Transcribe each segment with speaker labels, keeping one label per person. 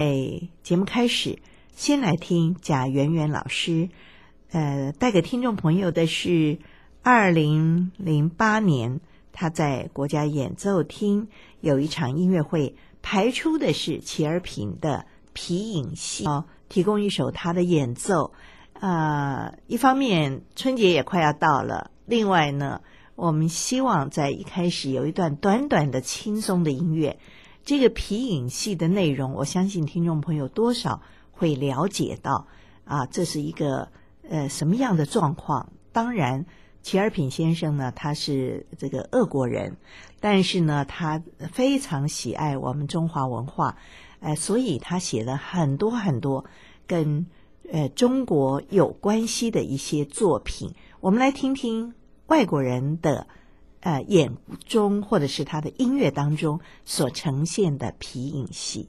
Speaker 1: 哎，节目开始，先来听贾圆圆老师，呃，带给听众朋友的是二零零八年他在国家演奏厅有一场音乐会，排出的是齐尔平的皮影戏，哦，提供一首他的演奏。呃，一方面春节也快要到了，另外呢，我们希望在一开始有一段短短的轻松的音乐。这个皮影戏的内容，我相信听众朋友多少会了解到啊，这是一个呃什么样的状况？当然，齐尔品先生呢，他是这个俄国人，但是呢，他非常喜爱我们中华文化，呃，所以他写了很多很多跟呃中国有关系的一些作品。我们来听听外国人的。呃，眼中或者是他的音乐当中所呈现的皮影戏。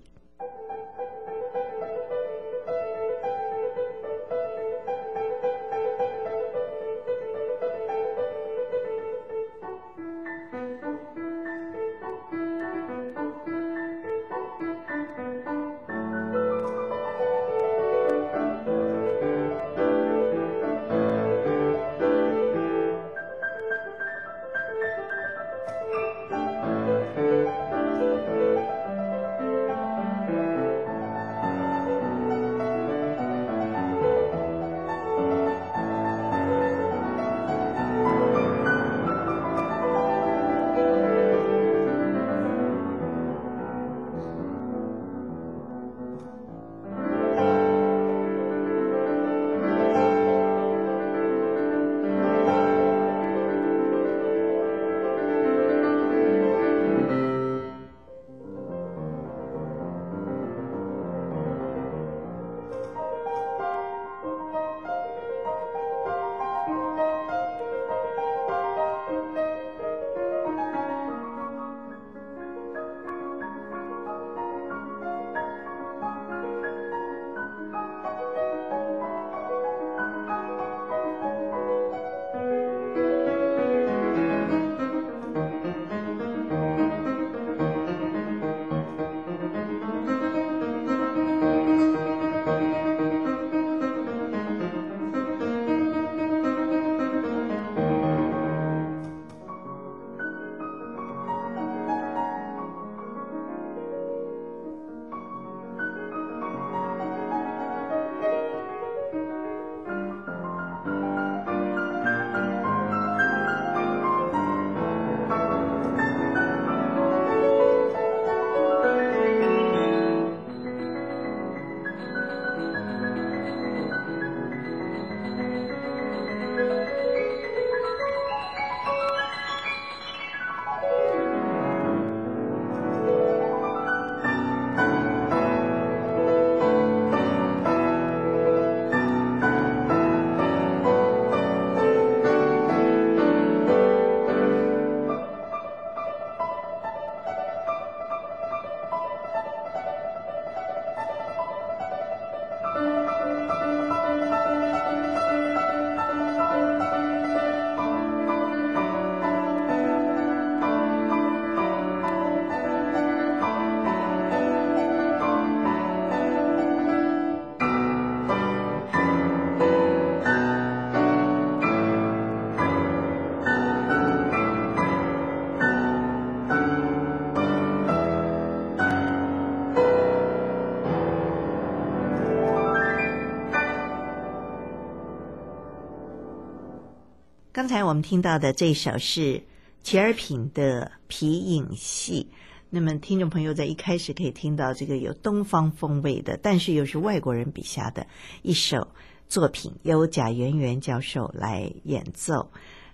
Speaker 1: 刚才我们听到的这首是齐尔品的皮影戏。那么，听众朋友在一开始可以听到这个有东方风味的，但是又是外国人笔下的一首作品，由贾圆圆教授来演奏。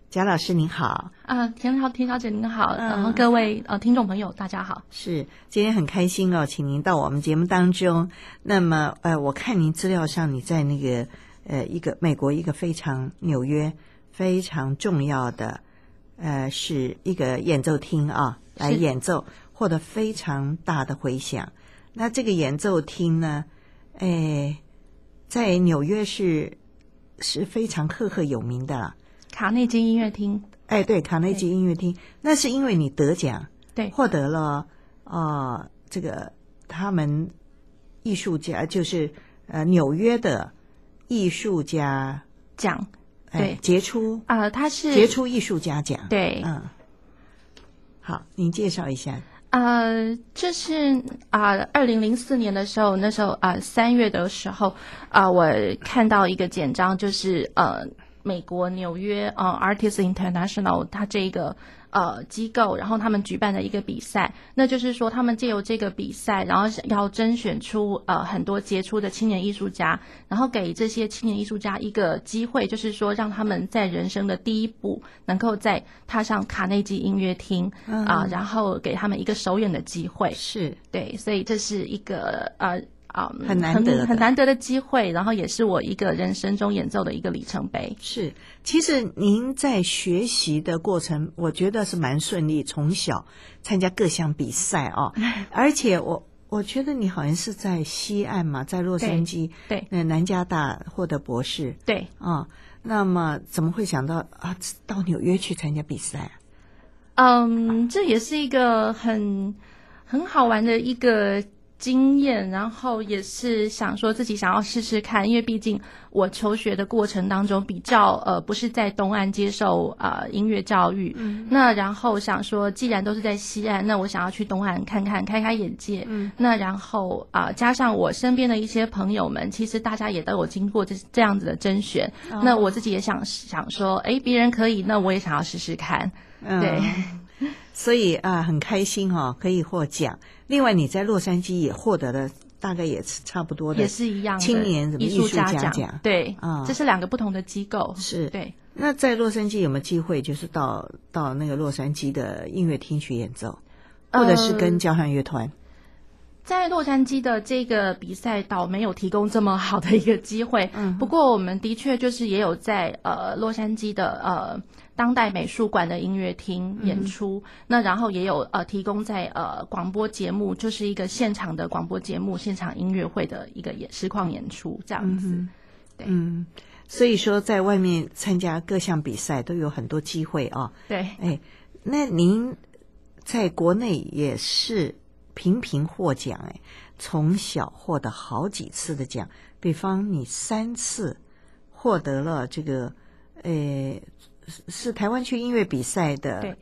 Speaker 1: 贾老师您好，
Speaker 2: 啊，田小，田小姐您好，然后各位呃听众朋友大家好。
Speaker 1: 是，今天很开心哦，请您到我们节目当中。那么，呃，我看您资料上你在那个呃一个美国一个非常纽约。非常重要的，呃，是一个演奏厅啊，来演奏，获得非常大的回响。那这个演奏厅呢，哎，在纽约是是非常赫赫有名的了。
Speaker 2: 卡内基音乐厅。
Speaker 1: 哎，对，卡内基音乐厅，那是因为你得奖，
Speaker 2: 对，
Speaker 1: 获得了啊、呃，这个他们艺术家，就是呃纽约的艺术家
Speaker 2: 奖，对，
Speaker 1: 杰出
Speaker 2: 啊、呃，他是
Speaker 1: 杰出艺术家奖，
Speaker 2: 对，
Speaker 1: 嗯，好，您介绍一下。
Speaker 2: 呃，这是啊，二零零四年的时候，那时候啊，三、呃、月的时候啊、呃，我看到一个简章，就是呃，美国纽约呃 Artists International 它这个。呃，机构，然后他们举办的一个比赛，那就是说，他们借由这个比赛，然后要甄选出呃很多杰出的青年艺术家，然后给这些青年艺术家一个机会，就是说，让他们在人生的第一步，能够在踏上卡内基音乐厅啊、呃，然后给他们一个首演的机会。是对，所以这是一个呃。啊、um，很难得很难得的机会，然后也是我一个人生中演奏的一个里程碑。
Speaker 1: 是，其实您在学习的过程，我觉得是蛮顺利。从小参加各项比赛啊，而且我我觉得你好像是在西岸嘛，在洛杉矶，
Speaker 2: 对，
Speaker 1: 那南加大获得博士，
Speaker 2: 对
Speaker 1: 啊，那么怎么会想到啊到纽约去参加比赛？
Speaker 2: 嗯，这也是一个很很好玩的一个。经验，然后也是想说自己想要试试看，因为毕竟我求学的过程当中比较呃不是在东岸接受呃音乐教育，嗯，那然后想说既然都是在西岸，那我想要去东岸看看，开开眼界，嗯，那然后啊、呃、加上我身边的一些朋友们，其实大家也都有经过这这样子的甄选，哦，那我自己也想想说，哎，别人可以，那我也想要试试看，嗯，对。
Speaker 1: 所以啊，很开心哈、哦，可以获奖。另外，你在洛杉矶也获得了，大概也是差不多的，
Speaker 2: 也是一样
Speaker 1: 青年什么艺术家奖。
Speaker 2: 奖对啊、嗯，这是两个不同的机构。
Speaker 1: 是
Speaker 2: 对。
Speaker 1: 那在洛杉矶有没有机会，就是到到那个洛杉矶的音乐厅去演奏，或者是跟交响乐团？呃
Speaker 2: 在洛杉矶的这个比赛倒没有提供这么好的一个机会，嗯，不过我们的确就是也有在呃洛杉矶的呃当代美术馆的音乐厅演出，嗯，那然后也有呃提供在呃广播节目，就是一个现场的广播节目，现场音乐会的一个演实况演出这样子，嗯，对，
Speaker 1: 嗯，所以说在外面参加各项比赛都有很多机会啊，
Speaker 2: 对，
Speaker 1: 哎，那您在国内也是。频频获奖，哎，从小获得好几次的奖，比方你三次获得了这个，呃，是台湾区音乐比赛的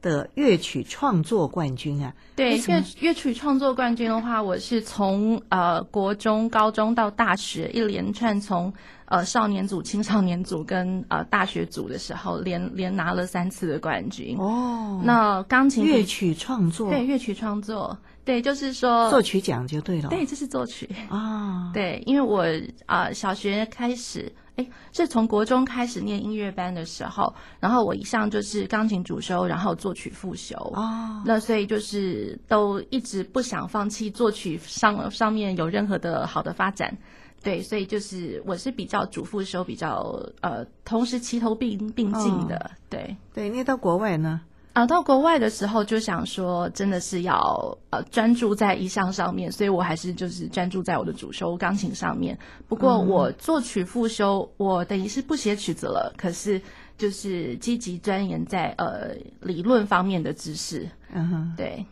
Speaker 1: 的乐曲创作冠军啊。
Speaker 2: 对，乐乐曲创作冠军的话，我是从呃国中、高中到大学一连串从呃少年组、青少年组跟呃大学组的时候，连连拿了三次的冠军。哦，那钢琴
Speaker 1: 乐曲创作，
Speaker 2: 对乐曲创作，对，就是说
Speaker 1: 作曲奖就对了。
Speaker 2: 对，这是作曲
Speaker 1: 啊。
Speaker 2: 对，因为我啊、呃、小学开始。哎，是从国中开始念音乐班的时候，然后我一向就是钢琴主修，然后作曲副修。哦，那所以就是都一直不想放弃作曲上上面有任何的好的发展。对，所以就是我是比较主副修比较呃，同时齐头并并进的。哦、对
Speaker 1: 对，那到国外呢？
Speaker 2: 啊，到国外的时候就想说，真的是要呃专注在一项上面，所以我还是就是专注在我的主修钢琴上面。不过我作曲副修，我等于是不写曲子了，可是就是积极钻研在呃理论方面的知识。嗯哼，对。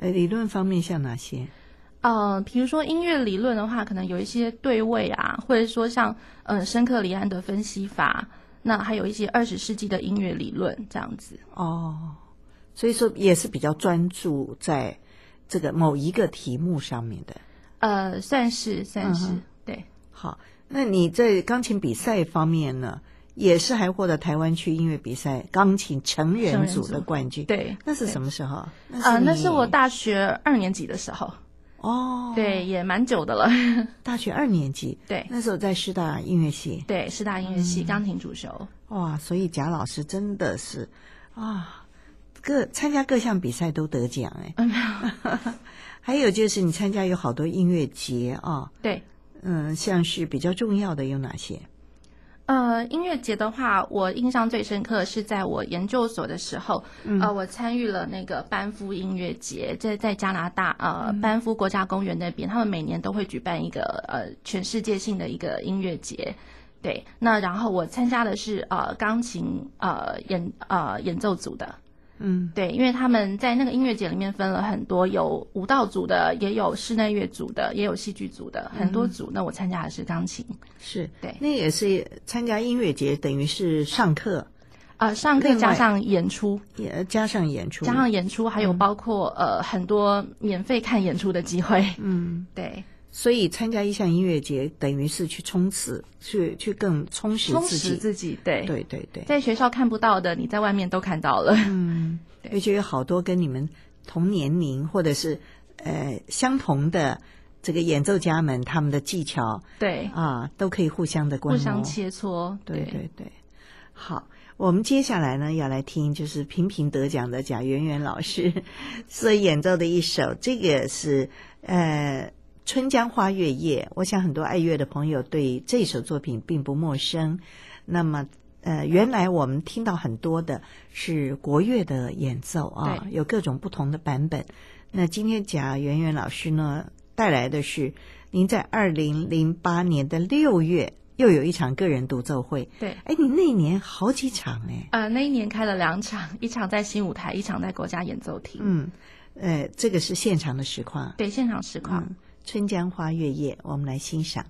Speaker 1: 呃，理论方面像哪些？
Speaker 2: 呃，比如说音乐理论的话，可能有一些对位啊，或者说像嗯、呃、申克里安的分析法。那还有一些二十世纪的音乐理论这样子
Speaker 1: 哦，所以说也是比较专注在这个某一个题目上面的，
Speaker 2: 呃，算是算是、嗯、对。
Speaker 1: 好，那你在钢琴比赛方面呢，也是还获得台湾区音乐比赛钢琴成人组的冠军，
Speaker 2: 对，
Speaker 1: 那是什么时候？啊、
Speaker 2: 呃，那是我大学二年级的时候。
Speaker 1: 哦，
Speaker 2: 对，也蛮久的了。
Speaker 1: 大学二年级，
Speaker 2: 对，
Speaker 1: 那时候在师大音乐系，
Speaker 2: 对，师大音乐系钢琴主修。
Speaker 1: 哇，所以贾老师真的是啊，各参加各项比赛都得奖哎。嗯，还有就是你参加有好多音乐节啊。
Speaker 2: 对，
Speaker 1: 嗯，像是比较重要的有哪些？
Speaker 2: 呃，音乐节的话，我印象最深刻是在我研究所的时候，嗯、呃，我参与了那个班夫音乐节，在在加拿大呃、嗯、班夫国家公园那边，他们每年都会举办一个呃全世界性的一个音乐节，对，那然后我参加的是呃钢琴呃演呃演奏组的，
Speaker 1: 嗯，
Speaker 2: 对，因为他们在那个音乐节里面分了很多，有舞蹈组的，也有室内乐组的，也有戏剧组的，很多组。嗯、那我参加的是钢琴，
Speaker 1: 是
Speaker 2: 对，
Speaker 1: 那也是参加音乐节，等于是上课，
Speaker 2: 呃，上课加上演出，
Speaker 1: 也加上演出，
Speaker 2: 加上演出，还有包括、嗯、呃很多免费看演出的机会，
Speaker 1: 嗯，
Speaker 2: 对。
Speaker 1: 所以参加一项音乐节，等于是去冲刺，去去更充实自己。
Speaker 2: 充实自己，对
Speaker 1: 对对对。
Speaker 2: 在学校看不到的，你在外面都看到了。
Speaker 1: 嗯，而且有好多跟你们同年龄或者是呃相同的这个演奏家们，他们的技巧，
Speaker 2: 对
Speaker 1: 啊，都可以互相的观摩，
Speaker 2: 互相切磋。
Speaker 1: 对对对，对。好，我们接下来呢要来听，就是频频得奖的贾圆圆老师所演奏的一首，这个是呃。春江花月夜，我想很多爱乐的朋友对这首作品并不陌生。那么，呃，原来我们听到很多的是国乐的演奏啊，有各种不同的版本。那今天贾圆圆老师呢带来的是您在二零零八年的六月又有一场个人独奏会。
Speaker 2: 对，
Speaker 1: 哎，你那一年好几场哎。
Speaker 2: 呃，那一年开了两场，一场在新舞台，一场在国家演奏厅。
Speaker 1: 嗯，呃，这个是现场的实况。
Speaker 2: 对，现场实况。
Speaker 1: 嗯春江花月夜，我们来欣赏。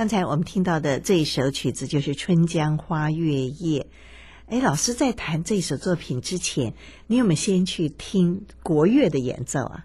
Speaker 1: 刚才我们听到的这一首曲子就是《春江花月夜》。哎，老师在弹这首作品之前，你有没有先去听国乐的演奏啊？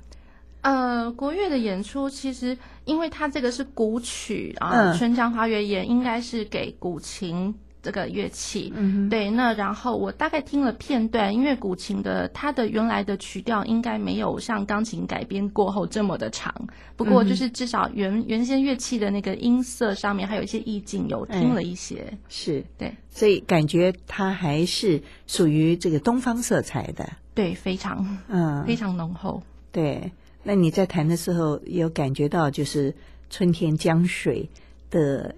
Speaker 2: 呃，国乐的演出其实，因为它这个是古曲啊，
Speaker 1: 嗯，《
Speaker 2: 春江花月夜》应该是给古琴。这个乐器，
Speaker 1: 嗯，
Speaker 2: 对，那然后我大概听了片段，因为古琴的它的原来的曲调应该没有像钢琴改编过后这么的长，不过就是至少原、嗯、原先乐器的那个音色上面还有一些意境，有听了一些，
Speaker 1: 哎、是。
Speaker 2: 对，
Speaker 1: 所以感觉它还是属于这个东方色彩的，
Speaker 2: 对，非常，
Speaker 1: 嗯，
Speaker 2: 非常浓厚，
Speaker 1: 对。那你在弹的时候有感觉到就是春天江水的。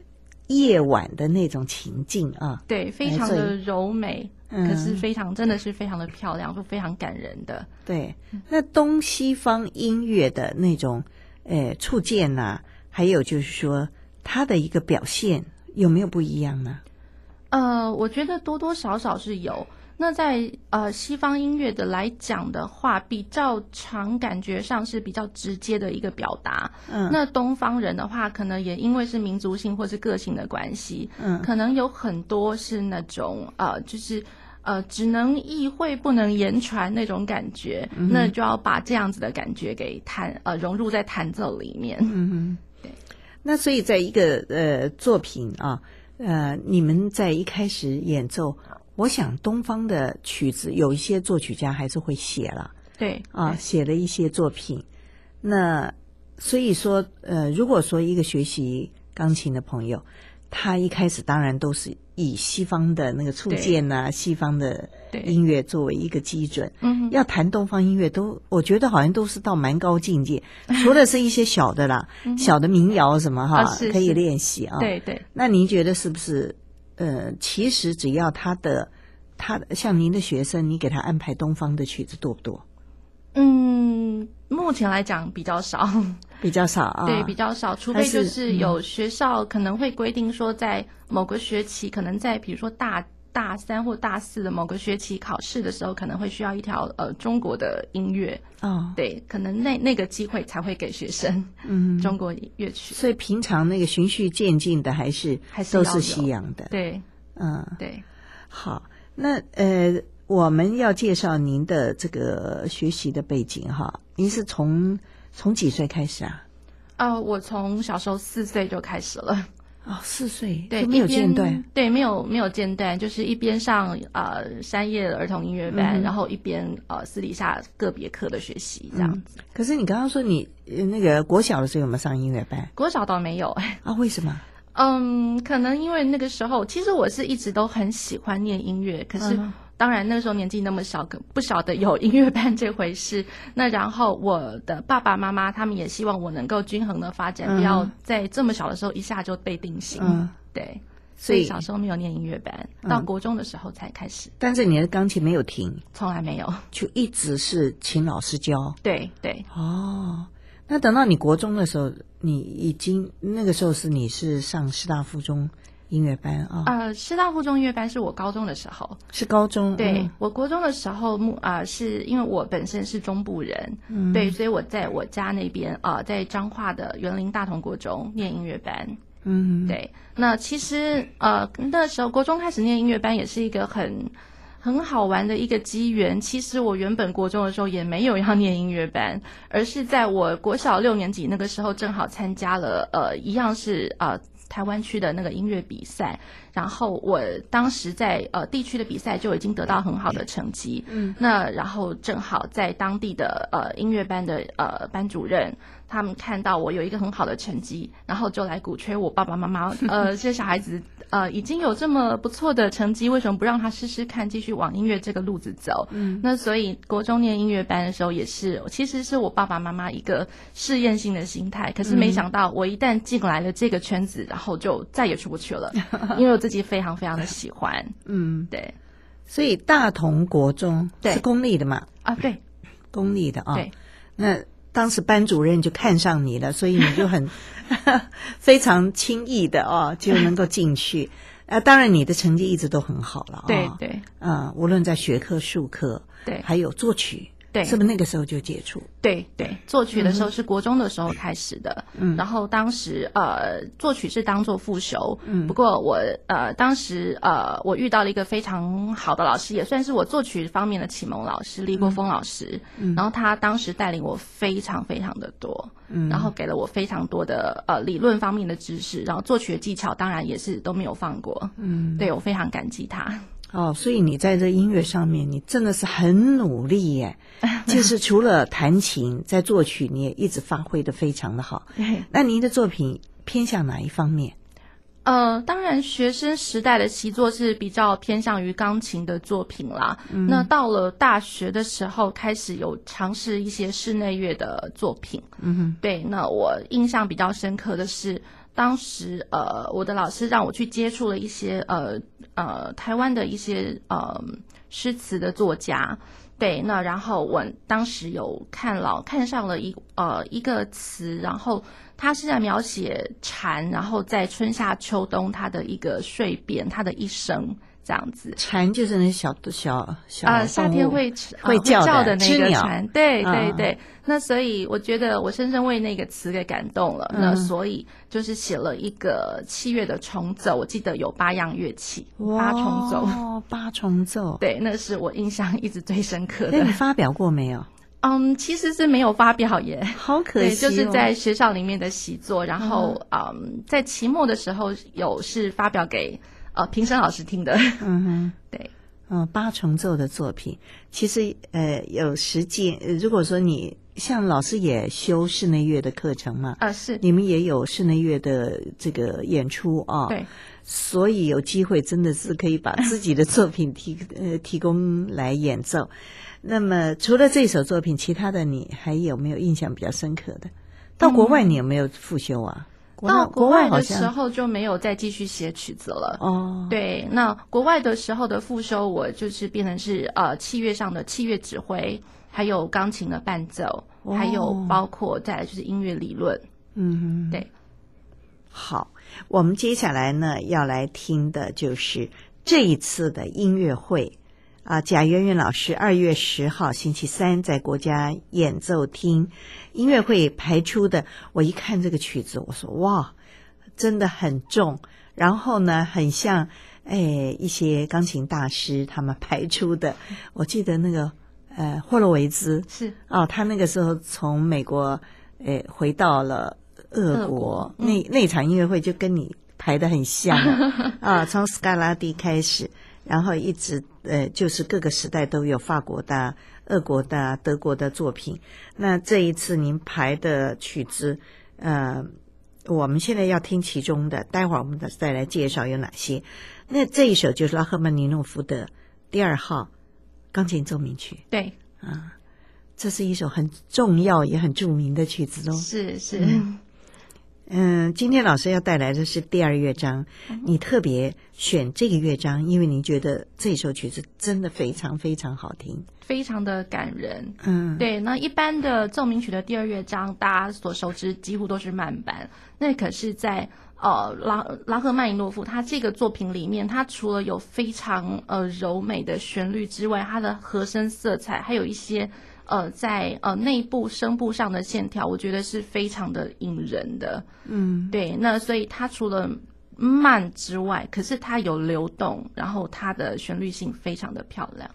Speaker 1: 夜晚的那种情境啊，
Speaker 2: 对，非常的柔美，
Speaker 1: 嗯、
Speaker 2: 可是非常真的是非常的漂亮，就非常感人的。
Speaker 1: 对，那东西方音乐的那种呃触键呐，还有就是说它的一个表现有没有不一样呢？
Speaker 2: 呃，我觉得多多少少是有。那在呃西方音乐的来讲的话，比较常感觉上是比较直接的一个表达。嗯，那东方人的话，可能也因为是民族性或是个性的关系，嗯，可能有很多是那种呃，就是呃只能意会不能言传那种感觉，嗯，那就要把这样子的感觉给弹呃融入在弹奏里面。
Speaker 1: 嗯哼，对。那所以在一个呃作品啊，呃，你们在一开始演奏。我想东方的曲子有一些作曲家还是会写了，
Speaker 2: 对
Speaker 1: 啊，写了一些作品。那所以说，呃，如果说一个学习钢琴的朋友，他一开始当然都是以西方的那个触键呐，西方的音乐作为一个基准。嗯，要弹东方音乐都，我觉得好像都是到蛮高境界。除了是一些小的啦，小的民谣什么哈，
Speaker 2: 啊、
Speaker 1: 可以练习啊。
Speaker 2: 对对。
Speaker 1: 那您觉得是不是？呃，其实只要他的，他像您的学生，你给他安排东方的曲子多不多？
Speaker 2: 嗯，目前来讲比较少，
Speaker 1: 比较少啊。
Speaker 2: 对，比较少，除非就是有学校可能会规定说，在某个学期，可能在比如说大。大三或大四的某个学期考试的时候，可能会需要一条呃中国的音乐
Speaker 1: 哦，
Speaker 2: 对，可能那那个机会才会给学生嗯中国乐曲。
Speaker 1: 所以平常那个循序渐进的还是还是都是西洋的，
Speaker 2: 对，
Speaker 1: 嗯
Speaker 2: 对。
Speaker 1: 好，那呃我们要介绍您的这个学习的背景哈，您是从从几岁开始啊？
Speaker 2: 呃，我从小时候四岁就开始了。
Speaker 1: 哦，四岁
Speaker 2: 对，
Speaker 1: 没有间断，
Speaker 2: 对，没有没有间断，就是一边上呃山叶儿童音乐班，嗯、然后一边呃私底下个别课的学习这样子。
Speaker 1: 嗯、可是你刚刚说你那个国小的时候有没有上音乐班？
Speaker 2: 国小倒没有
Speaker 1: 啊？为什么？
Speaker 2: 嗯，可能因为那个时候，其实我是一直都很喜欢念音乐，可是。嗯当然，那时候年纪那么小，不晓得有音乐班这回事。那然后，我的爸爸妈妈他们也希望我能够均衡的发展，嗯、不要在这么小的时候一下就被定型。嗯，对，所以小时候没有念音乐班，嗯，到国中的时候才开始。
Speaker 1: 但是你的钢琴没有停，
Speaker 2: 从来没有，
Speaker 1: 就一直是请老师教。
Speaker 2: 对对。
Speaker 1: 哦，那等到你国中的时候，你已经那个时候是你是上师大附中。音乐班啊，
Speaker 2: 呃，师大附中音乐班是我高中的时候，
Speaker 1: 是高中。
Speaker 2: 对、
Speaker 1: 嗯、
Speaker 2: 我国中的时候，啊，是因为我本身是中部人，嗯，对，所以我在我家那边啊、呃，在彰化的园林大同国中念音乐班，
Speaker 1: 嗯，
Speaker 2: 对。那其实呃，那时候国中开始念音乐班也是一个很很好玩的一个机缘。其实我原本国中的时候也没有要念音乐班，而是在我国小六年级那个时候，正好参加了呃，一样是呃。台湾区的那个音乐比赛，然后我当时在呃地区的比赛就已经得到很好的成绩，嗯，那然后正好在当地的呃音乐班的呃班主任。他们看到我有一个很好的成绩，然后就来鼓吹我爸爸妈妈。呃，这些小孩子呃已经有这么不错的成绩，为什么不让他试试看，继续往音乐这个路子走？嗯，那所以国中念音乐班的时候，也是其实是我爸爸妈妈一个试验性的心态。可是没想到，我一旦进来了这个圈子，然后就再也出不去了，因为我自己非常非常的喜欢。嗯，对。
Speaker 1: 所以大同国中是公立的嘛？
Speaker 2: 啊，对，
Speaker 1: 公立的啊。
Speaker 2: 对，
Speaker 1: 那。当时班主任就看上你了，所以你就很 非常轻易的哦就能够进去。啊，当然你的成绩一直都很好了啊、哦。
Speaker 2: 对对，
Speaker 1: 啊、嗯，无论在学科、术科，
Speaker 2: 对，
Speaker 1: 还有作曲，
Speaker 2: 对，
Speaker 1: 是不是那个时候就接触？
Speaker 2: 对对，作曲的时候是国中的时候开始的。嗯，然后当时呃，作曲是当做副修。嗯，不过我呃，当时呃，我遇到了一个非常好的老师，也算是我作曲方面的启蒙老师，李国峰老师。嗯，然后他当时带领我非常非常的多。嗯，然后给了我非常多的呃理论方面的知识，然后作曲的技巧当然也是都没有放过。嗯，对，我非常感激他。
Speaker 1: 哦，所以你在这音乐上面，你真的是很努力耶。就是除了弹琴，在作曲，你也一直发挥的非常的好。那您的作品偏向哪一方面？
Speaker 2: 呃，当然，学生时代的习作是比较偏向于钢琴的作品啦。嗯、那到了大学的时候，开始有尝试一些室内乐的作品。嗯哼，对。那我印象比较深刻的是，当时呃，我的老师让我去接触了一些呃呃台湾的一些呃诗词的作家。对，那然后我当时有看了看上了一呃一个词，然后。他是在描写蝉，然后在春夏秋冬它的一个睡变，它的一生这样子。
Speaker 1: 蝉就是那小小小
Speaker 2: 啊，夏天会
Speaker 1: 会叫的，
Speaker 2: 那个蝉。
Speaker 1: 鸟
Speaker 2: 对对对，啊、那所以我觉得我深深为那个词给感动了。嗯、那所以就是写了一个七月的重奏，我记得有八样乐器，八重奏。
Speaker 1: 哦，八重奏。
Speaker 2: 对，那是我印象一直最深刻的。
Speaker 1: 那你发表过没有？
Speaker 2: 嗯，其实是没有发表耶，
Speaker 1: 好可惜哦。
Speaker 2: 对，就是在学校里面的习作，然后嗯，在期末的时候有是发表给呃评审老师听的。嗯哼，对，
Speaker 1: 嗯，八重奏的作品，其实呃有实践。如果说你像老师也修室内乐的课程嘛，
Speaker 2: 啊是，
Speaker 1: 你们也有室内乐的这个演出啊，
Speaker 2: 对，
Speaker 1: 所以有机会真的是可以把自己的作品提呃提供来演奏。那么除了这首作品，其他的你还有没有印象比较深刻的？到国外你有没有复修啊？
Speaker 2: 嗯、到国外的时候就没有再继续写曲子了。哦，对，那国外的时候的复修，我就是变成是呃器乐上的器乐指挥，还有钢琴的伴奏，哦、还有包括再来就是音乐理论。嗯哼，对。
Speaker 1: 好，我们接下来呢要来听的就是这一次的音乐会。啊，贾圆圆老师二月十号星期三在国家演奏厅音乐会排出的，我一看这个曲子，我说哇，真的很重，然后呢，很像哎一些钢琴大师他们 排出的。我记得那个呃霍洛维兹
Speaker 2: 是
Speaker 1: 啊，他那个时候从美国诶回到了俄国，俄国嗯、那那场音乐会就跟你排的很像 啊，从斯卡拉蒂开始。然后一直呃，就是各个时代都有法国的、俄国的、德国的作品。那这一次您排的曲子，呃，我们现在要听其中的，待会儿我们再来介绍有哪些。那这一首就是拉赫曼尼诺夫的第二号钢琴奏鸣曲。
Speaker 2: 对，
Speaker 1: 啊，这是一首很重要也很著名的曲子哦。
Speaker 2: 是是。
Speaker 1: 嗯嗯，今天老师要带来的是第二乐章。你特别选这个乐章，因为你觉得这首曲子真的非常非常好听，
Speaker 2: 非常的感人。嗯，对。那一般的奏鸣曲的第二乐章，大家所熟知几乎都是慢板。那可是在呃拉拉赫曼尼诺夫他这个作品里面，他除了有非常呃柔美的旋律之外，他的和声色彩还有一些。呃，在呃内部声部上的线条，我觉得是非常的引人的。嗯，对。那所以它除了慢之外，可是它有流动，然后它的旋律性非常的漂亮。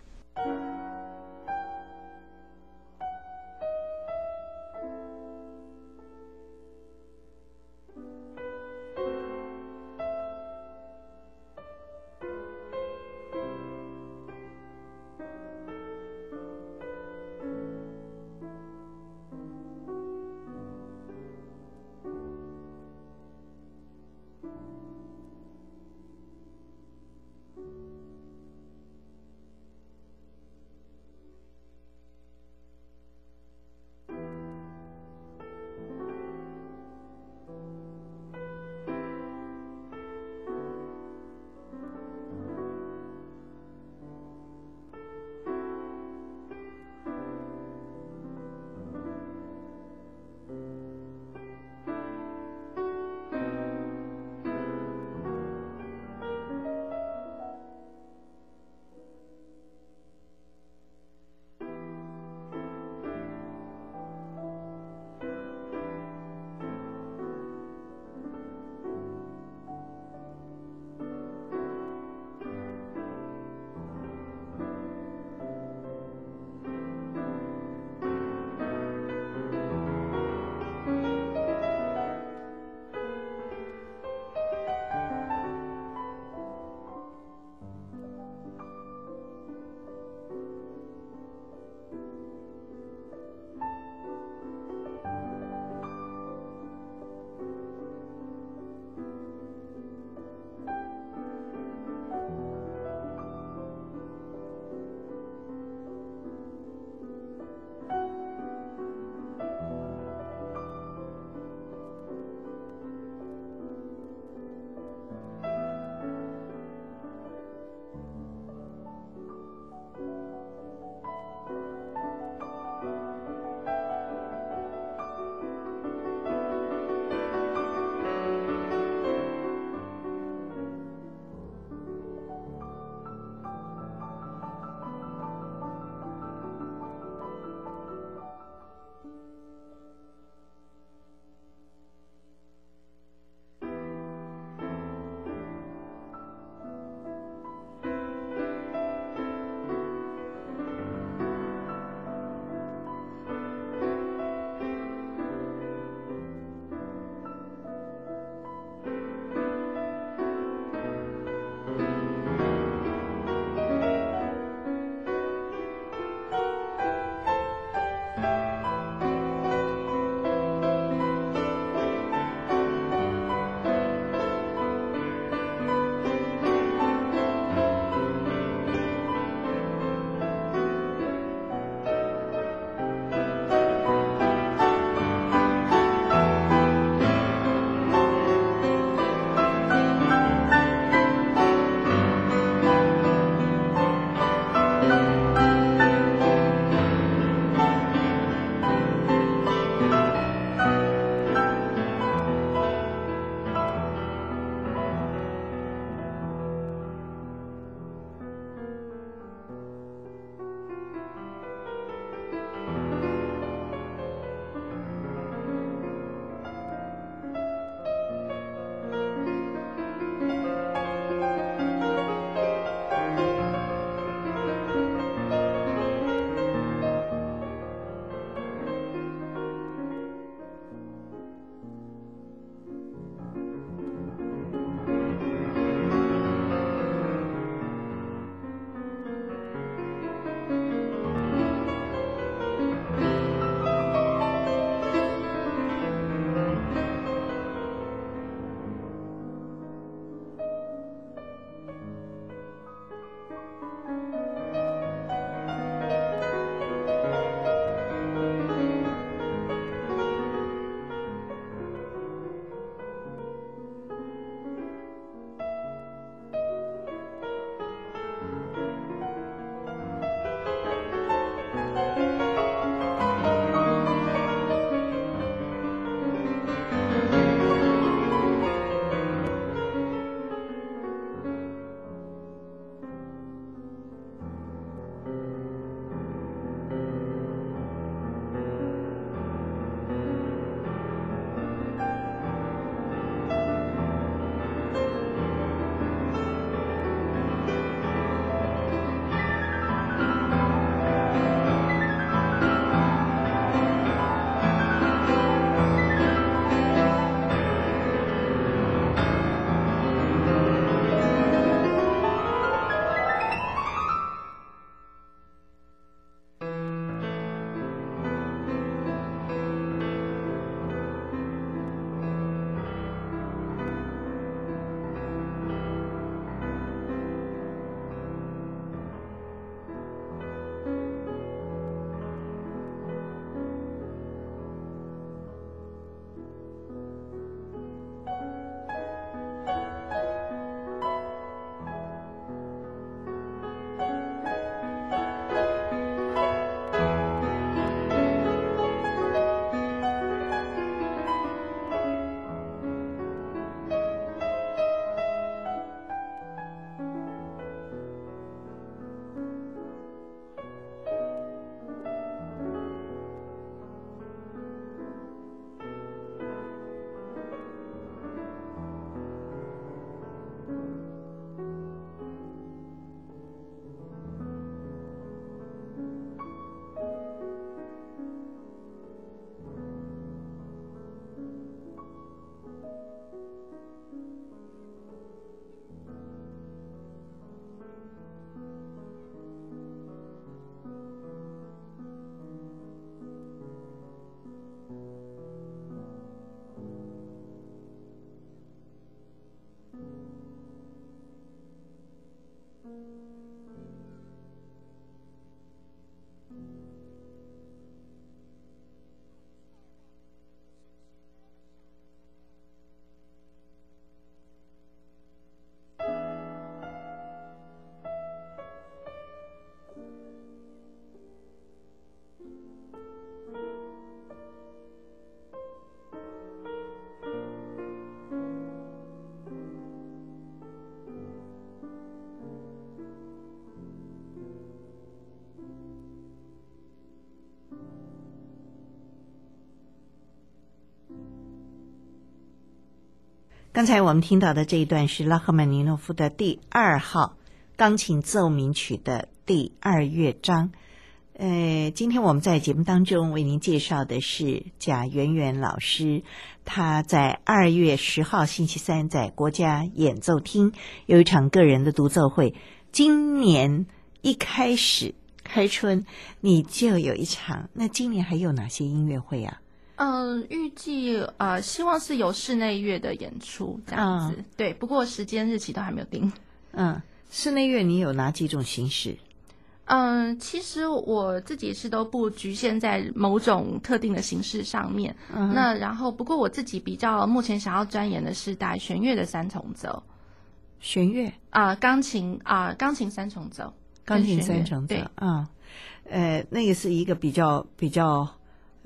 Speaker 1: 刚才我们听到的这一段是拉赫曼尼诺夫的第二号钢琴奏鸣曲的第二乐章。呃，今天我们在节目当中为您介绍的是贾圆圆老师，他在二月十号星期三在国家演奏厅有一场个人的独奏会。今年一开始开春，你就有一场。那今年还有哪些音乐会啊？
Speaker 2: 嗯、呃，预计呃，希望是有室内乐的演出这样子。嗯、对，不过时间日期都还没有定。
Speaker 1: 嗯，室内乐你有哪几种形式？
Speaker 2: 嗯，其实我自己是都不局限在某种特定的形式上面。嗯，那然后不过我自己比较目前想要钻研的是带弦乐的三重奏。
Speaker 1: 弦乐
Speaker 2: 啊、呃，钢琴啊、呃，钢琴三重奏，
Speaker 1: 钢琴三重奏。啊、嗯，呃，那个是一个比较比较。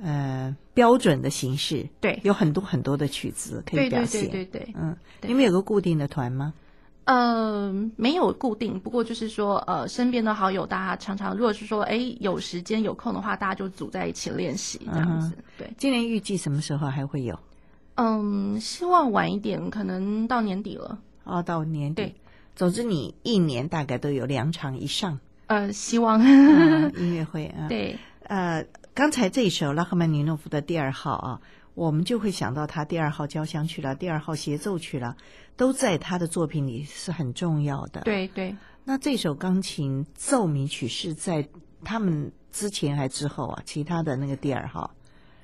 Speaker 1: 呃，标准的形式，
Speaker 2: 对，
Speaker 1: 有很多很多的曲子可以表现，
Speaker 2: 对对对对，对
Speaker 1: 嗯，
Speaker 2: 对
Speaker 1: 你们有个固定的团吗？
Speaker 2: 呃，没有固定，不过就是说，呃，身边的好友，大家常常，如果是说，哎，有时间有空的话，大家就组在一起练习这样子。嗯、对，
Speaker 1: 今年预计什么时候还会有？
Speaker 2: 嗯，希望晚一点，可能到年底了。
Speaker 1: 哦，到年底。
Speaker 2: 对，
Speaker 1: 总之你一年大概都有两场以上。
Speaker 2: 呃，希望、
Speaker 1: 嗯、音乐会啊。
Speaker 2: 对，
Speaker 1: 呃。刚才这一首拉赫曼尼诺夫的第二号啊，我们就会想到他第二号交响曲了，第二号协奏曲了，都在他的作品里是很重要的。
Speaker 2: 对对。
Speaker 1: 那这首钢琴奏鸣曲是在他们之前还之后啊？其他的那个第二号？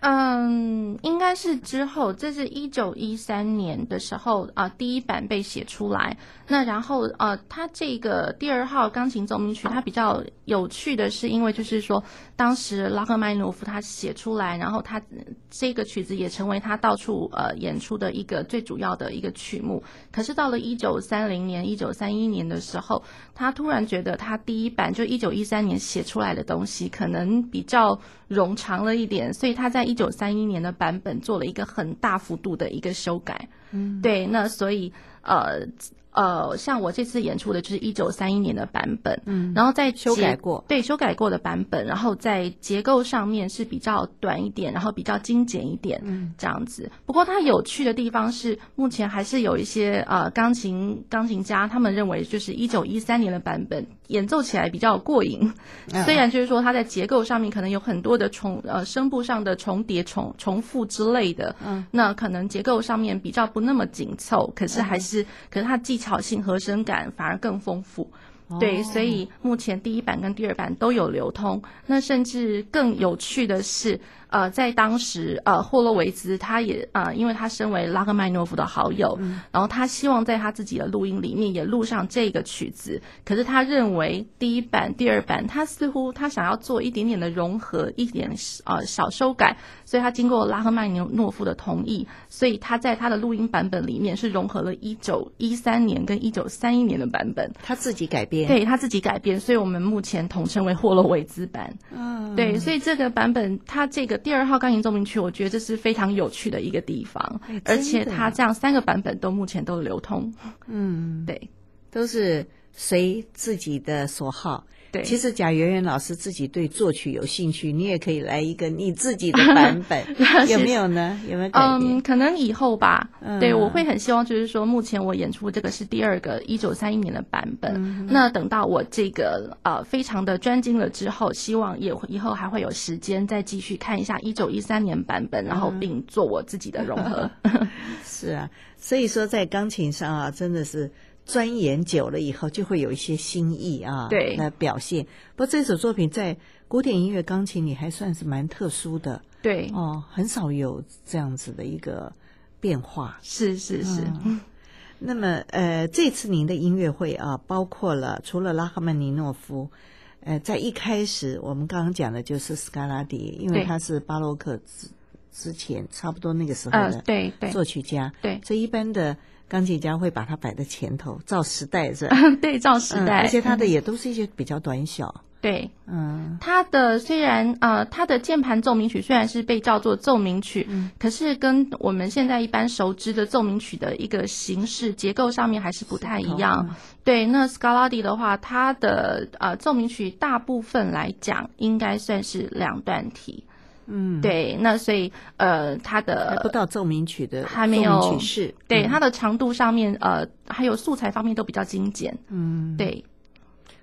Speaker 2: 嗯，应该是之后，这是一九一三年的时候啊，第一版被写出来。那然后呃，它这个第二号钢琴奏鸣曲，它比较有趣的是，因为就是说，当时拉赫曼诺夫他写出来，然后他这个曲子也成为他到处呃演出的一个最主要的一个曲目。可是到了一九三零年、一九三一年的时候，他突然觉得他第一版就一九一三年写出来的东西可能比较冗长了一点，所以他在一九三一年的版本做了一个很大幅度的一个修改。嗯，对，那所以呃。呃，像我这次演出的就是一九三一年的版本，嗯，然后再
Speaker 1: 修改过，
Speaker 2: 对，修改过的版本，然后在结构上面是比较短一点，然后比较精简一点，嗯，这样子。不过它有趣的地方是，目前还是有一些呃钢琴钢琴家他们认为，就是一九一三年的版本演奏起来比较过瘾，嗯，虽然就是说它在结构上面可能有很多的重呃声部上的重叠重重复之类的，嗯，那可能结构上面比较不那么紧凑，可是还是，嗯，可是它技巧性和声感反而更丰富。对，所以目前第一版跟第二版都有流通。那甚至更有趣的是，呃，在当时，呃，霍洛维兹他也啊、呃，因为他身为拉赫曼诺夫的好友，嗯、然后他希望在他自己的录音里面也录上这个曲子。可是他认为第一版、第二版，他似乎他想要做一点点的融合，一点呃小修改。所以他经过拉赫曼尼诺夫的同意，所以他在他的录音版本里面是融合了一九一三年跟一九三一年的版本，
Speaker 1: 他自己改编。
Speaker 2: 对，他自己改编，所以我们目前统称为霍洛维兹版。嗯，对，所以这个版本，他这个第二号钢琴奏鸣曲，我觉得这是非常有趣的一个地方，哎、而且它这样三个版本都目前都流通。嗯，对，
Speaker 1: 都是随自己的所好。
Speaker 2: 对，
Speaker 1: 其实贾圆圆老师自己对作曲有兴趣，你也可以来一个你自己的版本，有没有呢？有没有？
Speaker 2: 嗯，可能以后吧。嗯、对，我会很希望，就是说，目前我演出这个是第二个一九三一年的版本。嗯、那等到我这个呃非常的专精了之后，希望也以后还会有时间再继续看一下一九一三年版本，然后并做我自己的融合。
Speaker 1: 嗯、是啊，所以说在钢琴上啊，真的是。钻研久了以后，就会有一些新意啊，
Speaker 2: 对，
Speaker 1: 来表现。不过这首作品在古典音乐钢琴里还算是蛮特殊的，
Speaker 2: 对，
Speaker 1: 哦，很少有这样子的一个变化。
Speaker 2: 是是是。
Speaker 1: 嗯、那么，呃，这次您的音乐会啊，包括了除了拉赫曼尼诺夫，呃，在一开始我们刚刚讲的就是斯卡拉迪，因为他是巴洛克之之前差不多那个时候的对对作曲家，
Speaker 2: 对，
Speaker 1: 所以一般的。钢琴家会把它摆在前头，照时代是吧？
Speaker 2: 对，照时代。嗯、而
Speaker 1: 且他的也都是一些比较短小。
Speaker 2: 对，嗯，他的虽然呃，他的键盘奏鸣曲虽然是被叫做奏鸣曲，嗯，可是跟我们现在一般熟知的奏鸣曲的一个形式结构上面还是不太一样。对，那斯卡拉第的话，它的呃奏鸣曲大部分来讲应该算是两段体。嗯，对，那所以呃，它的
Speaker 1: 还不到奏鸣曲的
Speaker 2: 还没有
Speaker 1: 曲式，
Speaker 2: 对、嗯、它的长度上面呃，还有素材方面都比较精简，
Speaker 1: 嗯，
Speaker 2: 对，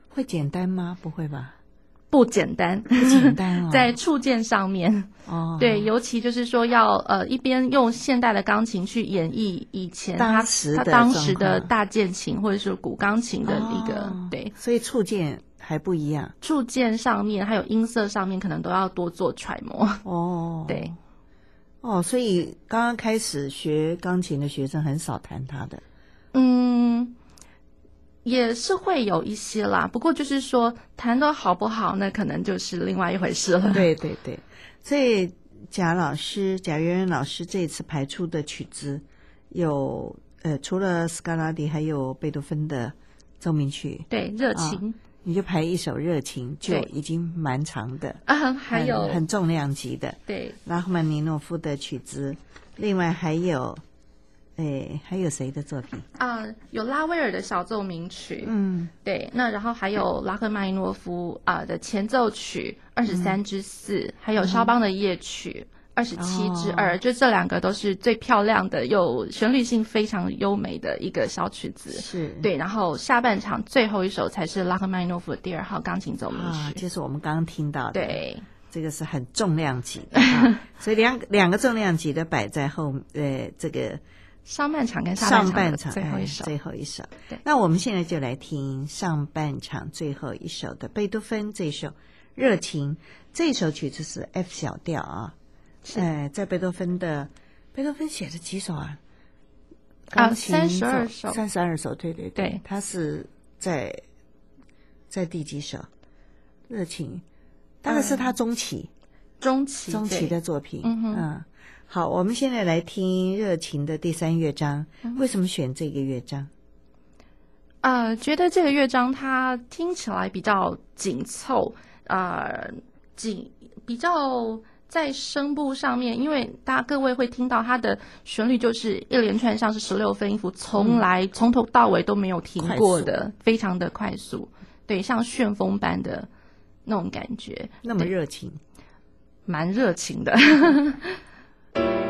Speaker 1: 会简单吗？不会吧？
Speaker 2: 不简单，
Speaker 1: 不简单哦，
Speaker 2: 在触键上面。
Speaker 1: 哦，
Speaker 2: 对，尤其就是说要呃一边用现代的钢琴去演绎以前他
Speaker 1: 当时的
Speaker 2: 他当时的大键琴或者是古钢琴的一个、哦、对，
Speaker 1: 所以触键还不一样，
Speaker 2: 触键上面还有音色上面可能都要多做揣摩
Speaker 1: 哦，
Speaker 2: 对，
Speaker 1: 哦，所以刚刚开始学钢琴的学生很少弹它的，
Speaker 2: 嗯。也是会有一些啦，不过就是说弹的好不好，那可能就是另外一回事了。
Speaker 1: 对对对，所以贾老师贾圆圆老师这一次排出的曲子有呃，除了斯卡拉底，还有贝多芬的奏鸣曲。
Speaker 2: 对，热情、哦，
Speaker 1: 你就排一首热情，就已经蛮长的
Speaker 2: 啊，还有
Speaker 1: 很，重量级的。
Speaker 2: 对，
Speaker 1: 拉赫曼尼诺夫的曲子，另外还有。哎，还有谁的作品
Speaker 2: 啊？有拉威尔的小奏鸣曲，
Speaker 1: 嗯，
Speaker 2: 对。那然后还有拉赫曼尼诺夫啊的前奏曲二十三之四，嗯，还有肖邦的夜曲二十七之二，就这两个都是最漂亮的，又旋律性非常优美的一个小曲子。
Speaker 1: 是
Speaker 2: 对。然后下半场最后一首才是拉赫曼诺夫的第二号钢琴奏鸣曲，
Speaker 1: 啊，就是我们刚刚听到的。
Speaker 2: 对，
Speaker 1: 这个是很重量级的，啊，所以两两个重量级的摆在后，呃，这个。
Speaker 2: 上半场跟上半场最后一首，
Speaker 1: 最后一首。那我们现在就来听上半场最后一首的贝多芬这首《热情》。这首曲子是 F 小调啊。哎，在贝多芬的贝多芬写的几首啊？
Speaker 2: 啊，三十二首，
Speaker 1: 三十二首。对对对，
Speaker 2: 对，
Speaker 1: 他是在在第几首？《热情》当然是他中期，
Speaker 2: 嗯、中期
Speaker 1: 中期的作品。
Speaker 2: 嗯
Speaker 1: 好，我们现在来听《热情》的第三乐章。为什么选这个乐章？
Speaker 2: 呃，觉得这个乐章它听起来比较紧凑，呃，紧比较在声部上面，因为大家各位会听到它的旋律就是一连串像是十六分音符，从来、嗯、从头到尾都没有停过的，非常的快速，对，像旋风般的那种感觉，
Speaker 1: 那么热情，
Speaker 2: 蛮热情的。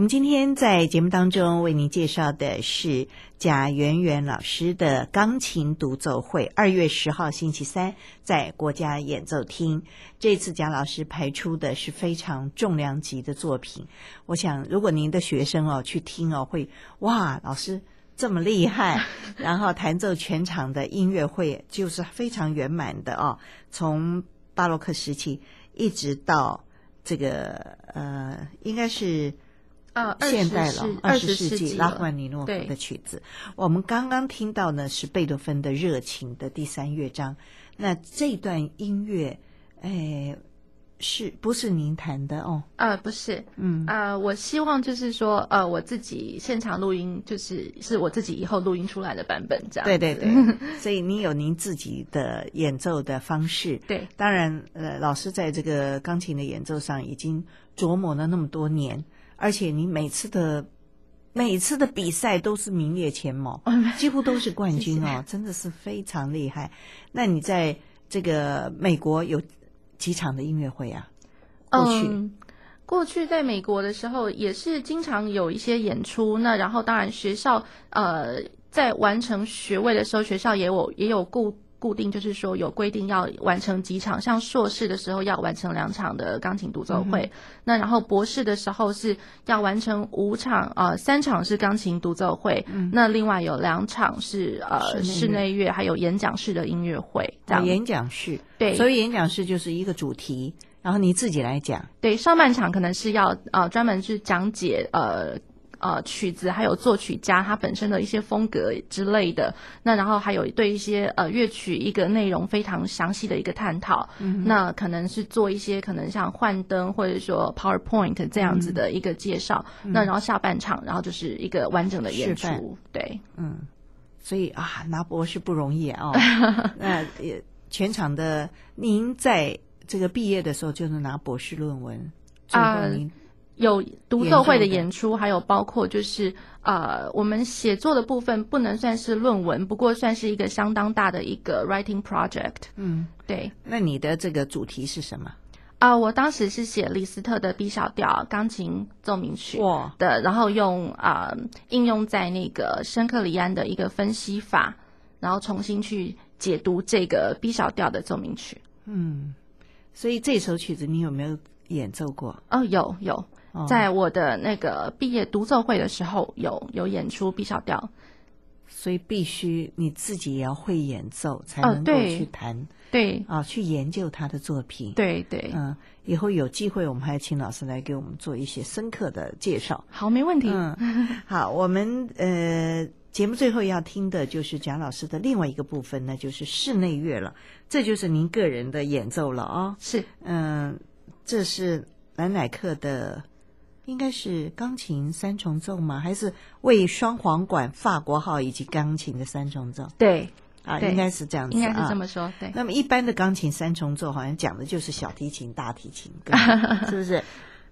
Speaker 1: 我们今天在节目当中为您介绍的是贾圆圆老师的钢琴独奏会，二月十号星期三在国家演奏厅。这次贾老师排出的是非常重量级的作品。我想，如果您的学生哦去听哦，会哇，老师这么厉害，然后弹奏全场的音乐会就是非常圆满的哦。从巴洛克时期一直到这个呃，应该是。
Speaker 2: 啊，
Speaker 1: 现代了，二十世纪拉赫曼尼诺夫的曲子。我们刚刚听到呢是贝多芬的热情的第三乐章。那这段音乐，哎，是不是您弹的哦？
Speaker 2: 呃，不是，
Speaker 1: 嗯，
Speaker 2: 啊、呃，我希望就是说，呃，我自己现场录音，就是是我自己以后录音出来的版本，这样。
Speaker 1: 对对对，所以您有您自己的演奏的方式。
Speaker 2: 对，
Speaker 1: 当然，呃，老师在这个钢琴的演奏上已经琢磨了那么多年。而且你每次的每次的比赛都是名列前茅，几乎都是冠军哦，真的是非常厉害。那你在这个美国有几场的音乐会啊？过去、
Speaker 2: 嗯、过去在美国的时候也是经常有一些演出。那然后当然学校呃在完成学位的时候，学校也有也有雇固定，就是说有规定要完成几场，像硕士的时候要完成两场的钢琴独奏会，嗯、那然后博士的时候是要完成五场，呃，三场是钢琴独奏会，嗯、那另外有两场是呃室内乐，还有演讲式的音乐会，这样、啊、
Speaker 1: 演讲式，
Speaker 2: 对，
Speaker 1: 所以演讲式就是一个主题，然后你自己来讲，
Speaker 2: 对，上半场可能是要呃专门去讲解呃。呃，曲子还有作曲家他本身的一些风格之类的，那然后还有对一些呃乐曲一个内容非常详细的一个探讨，嗯、那可能是做一些可能像幻灯或者说 PowerPoint 这样子的一个介绍，嗯、那然后下半场然后就是一个完整的演出，对，
Speaker 1: 嗯，所以啊，拿博士不容易啊，那也全场的您在这个毕业的时候就是拿博士论文，啊。
Speaker 2: 有独奏会的演出，还有包括就是呃，我们写作的部分不能算是论文，不过算是一个相当大的一个 writing project。嗯，对。
Speaker 1: 那你的这个主题是什么？
Speaker 2: 啊、呃，我当时是写李斯特的 B 小调钢琴奏鸣曲的，哇然后用啊、呃、应用在那个申克里安的一个分析法，然后重新去解读这个 B 小调的奏鸣曲。
Speaker 1: 嗯，所以这首曲子你有没有演奏过？
Speaker 2: 哦，有有。在我的那个毕业独奏会的时候有，有有演出 B 小调，
Speaker 1: 所以必须你自己也要会演奏，才能够去弹，哦、
Speaker 2: 对
Speaker 1: 啊，去研究他的作品，
Speaker 2: 对对，
Speaker 1: 嗯，以后有机会我们还要请老师来给我们做一些深刻的介绍。
Speaker 2: 好，没问题。
Speaker 1: 嗯，好，我们呃节目最后要听的就是蒋老师的另外一个部分，那就是室内乐了，这就是您个人的演奏了啊、哦。
Speaker 2: 是，
Speaker 1: 嗯，这是南乃克的。应该是钢琴三重奏吗？还是为双簧管法国号以及钢琴的三重奏？
Speaker 2: 对，
Speaker 1: 啊，应该是这样子，
Speaker 2: 应该是这么说。对。
Speaker 1: 那么一般的钢琴三重奏好像讲的就是小提琴、大提琴，是不是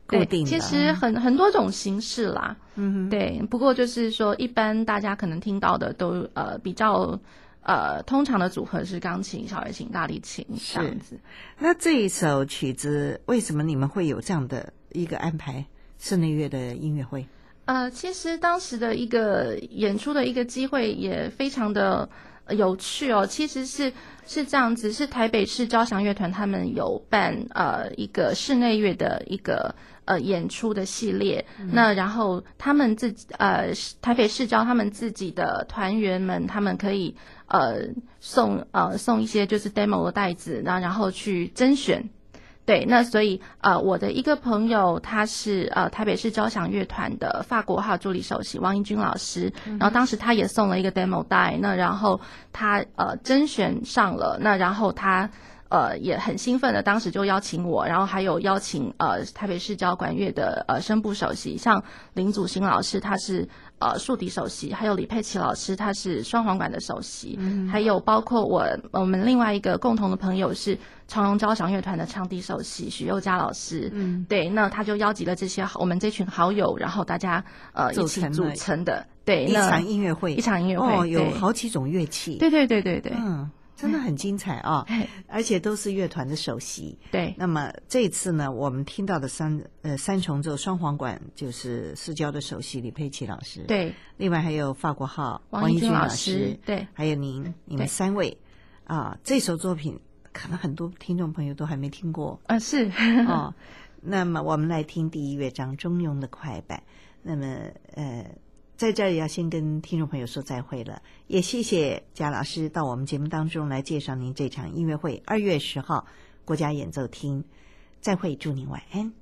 Speaker 1: 固定的？
Speaker 2: 其实很很多种形式啦。嗯哼，对。不过就是说，一般大家可能听到的都呃比较呃通常的组合是钢琴、小提琴、大提琴这样子。
Speaker 1: 那这一首曲子为什么你们会有这样的一个安排？室内乐的音乐会，
Speaker 2: 呃，其实当时的一个演出的一个机会也非常的有趣哦。其实是是这样子，是台北市交响乐团他们有办呃一个室内乐的一个呃演出的系列。嗯、那然后他们自己呃台北市交他们自己的团员们，他们可以呃送呃送一些就是 demo 的袋子，然后然后去甄选。对，那所以呃，我的一个朋友他是呃台北市交响乐团的法国号助理首席王英军老师，然后当时他也送了一个 demo 带，那然后他呃甄选上了，那然后他呃也很兴奋的，当时就邀请我，然后还有邀请呃台北市交管乐的呃声部首席，像林祖新老师他是。呃，竖笛首席，还有李佩琪老师，他是双簧管的首席，嗯、还有包括我我们另外一个共同的朋友是长荣交响乐团的长笛首席许佑嘉老师，嗯，对，那他就邀集了这些我们这群好友，然后大家呃一起组成的，对，
Speaker 1: 一场音乐会，
Speaker 2: 一场音乐会，
Speaker 1: 哦，有好几种乐器，
Speaker 2: 对对对对对，
Speaker 1: 嗯。真的很精彩啊，哦，而且都是乐团的首席。
Speaker 2: 对，
Speaker 1: 那么这次呢，我们听到的三呃三重奏双簧管就是市交的首席李佩琦老师。
Speaker 2: 对，
Speaker 1: 另外还有法国号王一军老师。
Speaker 2: 对，
Speaker 1: 还有您，你们三位啊，这首作品可能很多听众朋友都还没听过。
Speaker 2: 啊，是
Speaker 1: 哦。那么我们来听第一乐章中庸的快板。那么呃。在这儿要先跟听众朋友说再会了，也谢谢贾老师到我们节目当中来介绍您这场音乐会，二月十号国家演奏厅，再会，祝您晚安。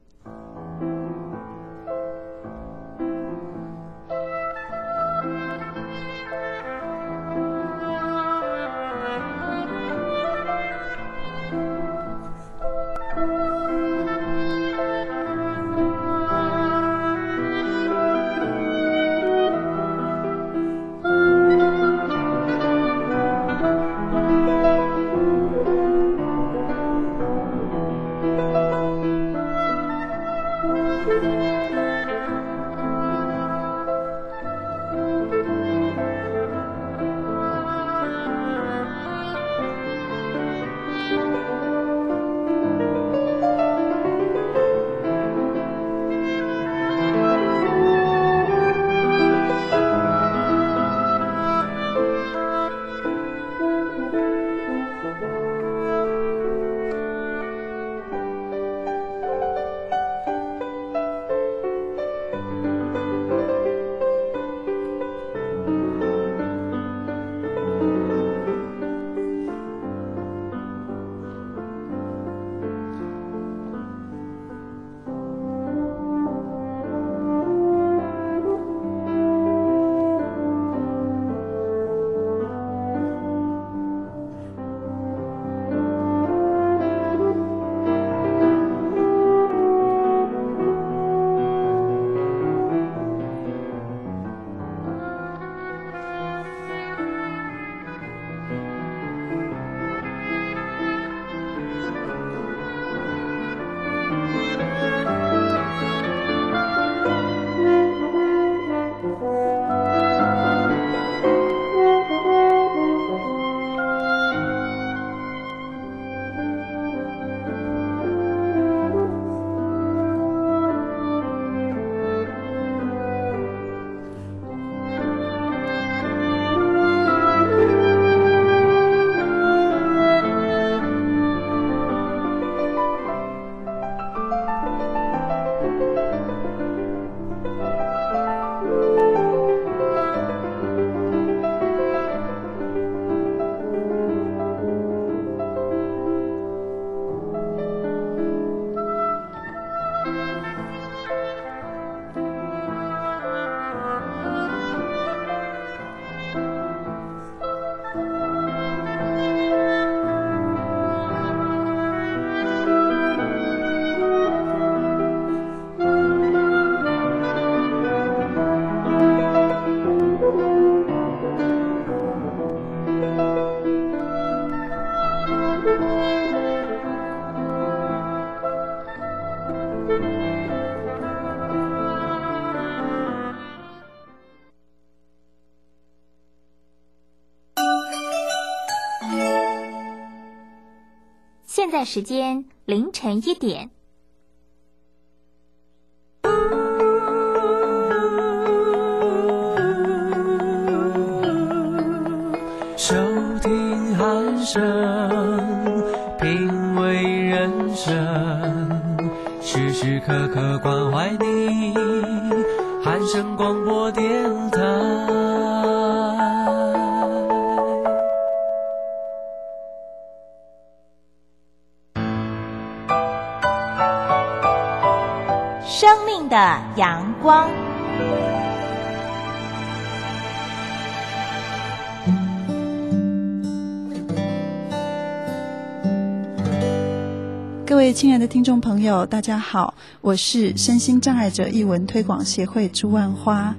Speaker 3: 时间凌晨一
Speaker 4: 点。位亲爱的听众朋友，大家好，我是身心障碍者译文推广协会朱万花。